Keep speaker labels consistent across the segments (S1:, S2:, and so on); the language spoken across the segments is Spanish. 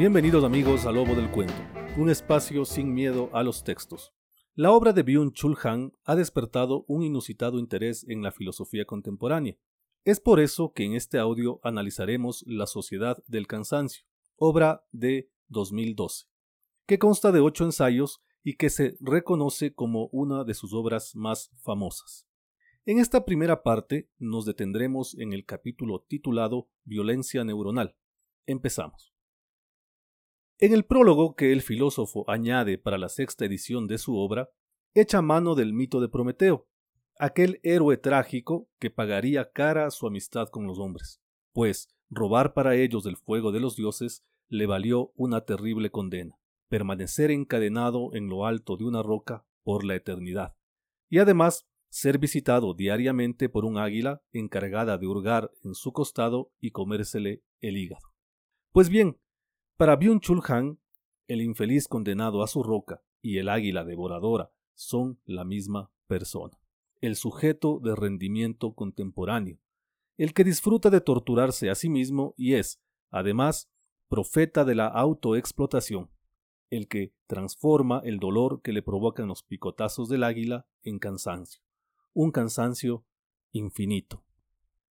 S1: Bienvenidos amigos a Lobo del Cuento, un espacio sin miedo a los textos. La obra de Byung-Chul Han ha despertado un inusitado interés en la filosofía contemporánea. Es por eso que en este audio analizaremos La Sociedad del Cansancio, obra de 2012, que consta de ocho ensayos y que se reconoce como una de sus obras más famosas. En esta primera parte nos detendremos en el capítulo titulado Violencia neuronal. Empezamos. En el prólogo que el filósofo añade para la sexta edición de su obra, echa mano del mito de Prometeo, aquel héroe trágico que pagaría cara su amistad con los hombres, pues robar para ellos el fuego de los dioses le valió una terrible condena, permanecer encadenado en lo alto de una roca por la eternidad, y además ser visitado diariamente por un águila encargada de hurgar en su costado y comérsele el hígado. Pues bien, para Byung-Chul Han, el infeliz condenado a su roca y el águila devoradora son la misma persona, el sujeto de rendimiento contemporáneo, el que disfruta de torturarse a sí mismo y es, además, profeta de la autoexplotación, el que transforma el dolor que le provocan los picotazos del águila en cansancio, un cansancio infinito.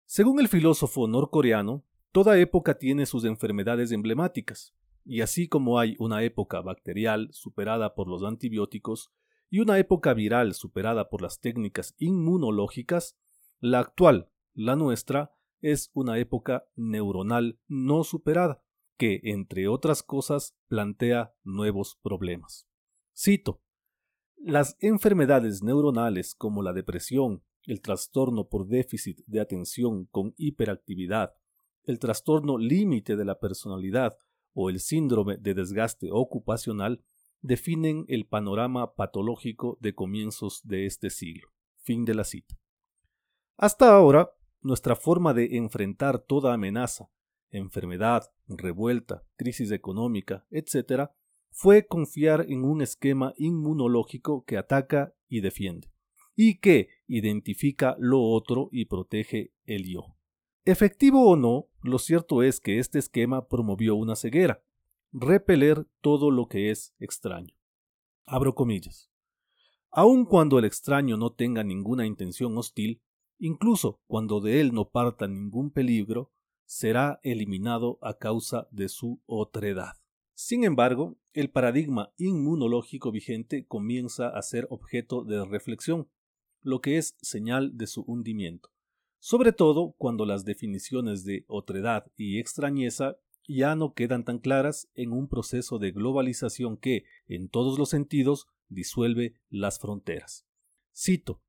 S1: Según el filósofo norcoreano, Toda época tiene sus enfermedades emblemáticas, y así como hay una época bacterial superada por los antibióticos y una época viral superada por las técnicas inmunológicas, la actual, la nuestra, es una época neuronal no superada, que, entre otras cosas, plantea nuevos problemas. Cito, las enfermedades neuronales como la depresión, el trastorno por déficit de atención con hiperactividad, el trastorno límite de la personalidad o el síndrome de desgaste ocupacional definen el panorama patológico de comienzos de este siglo. Fin de la cita. Hasta ahora, nuestra forma de enfrentar toda amenaza, enfermedad, revuelta, crisis económica, etc., fue confiar en un esquema inmunológico que ataca y defiende, y que identifica lo otro y protege el yo. Efectivo o no, lo cierto es que este esquema promovió una ceguera, repeler todo lo que es extraño. Abro comillas. Aun cuando el extraño no tenga ninguna intención hostil, incluso cuando de él no parta ningún peligro, será eliminado a causa de su otredad. Sin embargo, el paradigma inmunológico vigente comienza a ser objeto de reflexión, lo que es señal de su hundimiento sobre todo cuando las definiciones de otredad y extrañeza ya no quedan tan claras en un proceso de globalización que, en todos los sentidos, disuelve las fronteras. Cito,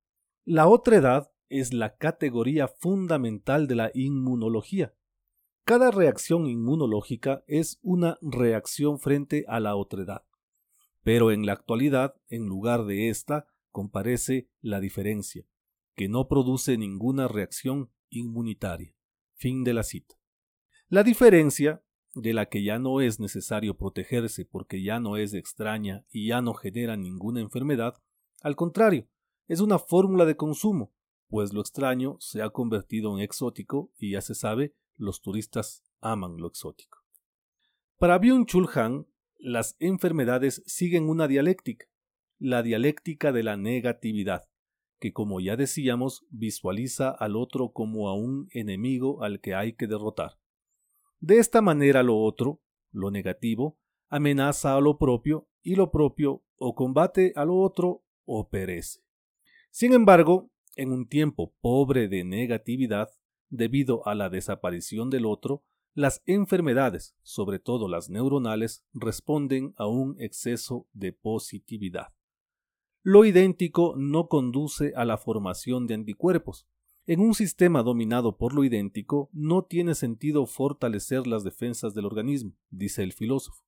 S1: la otredad es la categoría fundamental de la inmunología. Cada reacción inmunológica es una reacción frente a la otredad. Pero en la actualidad, en lugar de esta, comparece la diferencia, que no produce ninguna reacción inmunitaria. Fin de la cita. La diferencia, de la que ya no es necesario protegerse porque ya no es extraña y ya no genera ninguna enfermedad, al contrario, es una fórmula de consumo, pues lo extraño se ha convertido en exótico y ya se sabe, los turistas aman lo exótico. Para Byung-Chul Han, las enfermedades siguen una dialéctica, la dialéctica de la negatividad, que como ya decíamos visualiza al otro como a un enemigo al que hay que derrotar. De esta manera lo otro, lo negativo, amenaza a lo propio y lo propio o combate a lo otro o perece. Sin embargo, en un tiempo pobre de negatividad, debido a la desaparición del otro, las enfermedades, sobre todo las neuronales, responden a un exceso de positividad. Lo idéntico no conduce a la formación de anticuerpos. En un sistema dominado por lo idéntico, no tiene sentido fortalecer las defensas del organismo, dice el filósofo.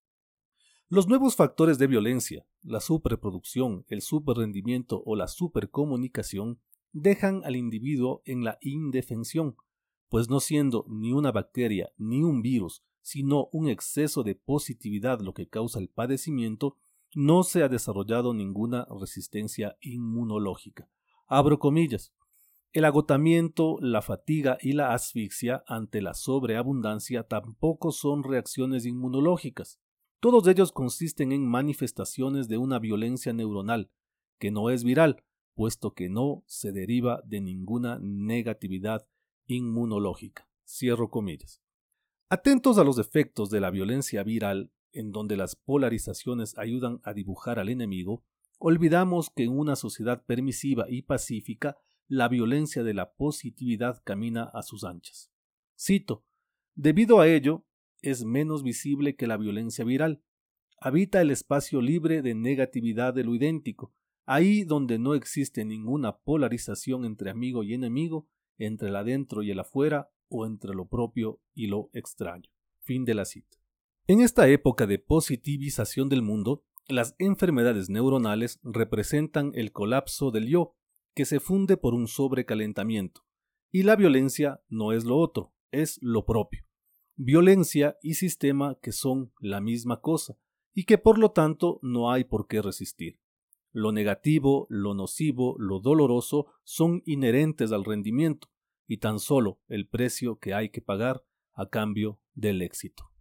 S1: Los nuevos factores de violencia, la superproducción, el superrendimiento o la supercomunicación, dejan al individuo en la indefensión, pues no siendo ni una bacteria ni un virus, sino un exceso de positividad lo que causa el padecimiento, no se ha desarrollado ninguna resistencia inmunológica. Abro comillas. El agotamiento, la fatiga y la asfixia ante la sobreabundancia tampoco son reacciones inmunológicas. Todos ellos consisten en manifestaciones de una violencia neuronal, que no es viral, puesto que no se deriva de ninguna negatividad inmunológica. Cierro comillas. Atentos a los efectos de la violencia viral, en donde las polarizaciones ayudan a dibujar al enemigo, olvidamos que en una sociedad permisiva y pacífica la violencia de la positividad camina a sus anchas. Cito, debido a ello, es menos visible que la violencia viral. Habita el espacio libre de negatividad de lo idéntico, ahí donde no existe ninguna polarización entre amigo y enemigo, entre el adentro y el afuera, o entre lo propio y lo extraño. Fin de la cita. En esta época de positivización del mundo, las enfermedades neuronales representan el colapso del yo, que se funde por un sobrecalentamiento, y la violencia no es lo otro, es lo propio. Violencia y sistema que son la misma cosa, y que por lo tanto no hay por qué resistir. Lo negativo, lo nocivo, lo doloroso son inherentes al rendimiento, y tan solo el precio que hay que pagar a cambio del éxito.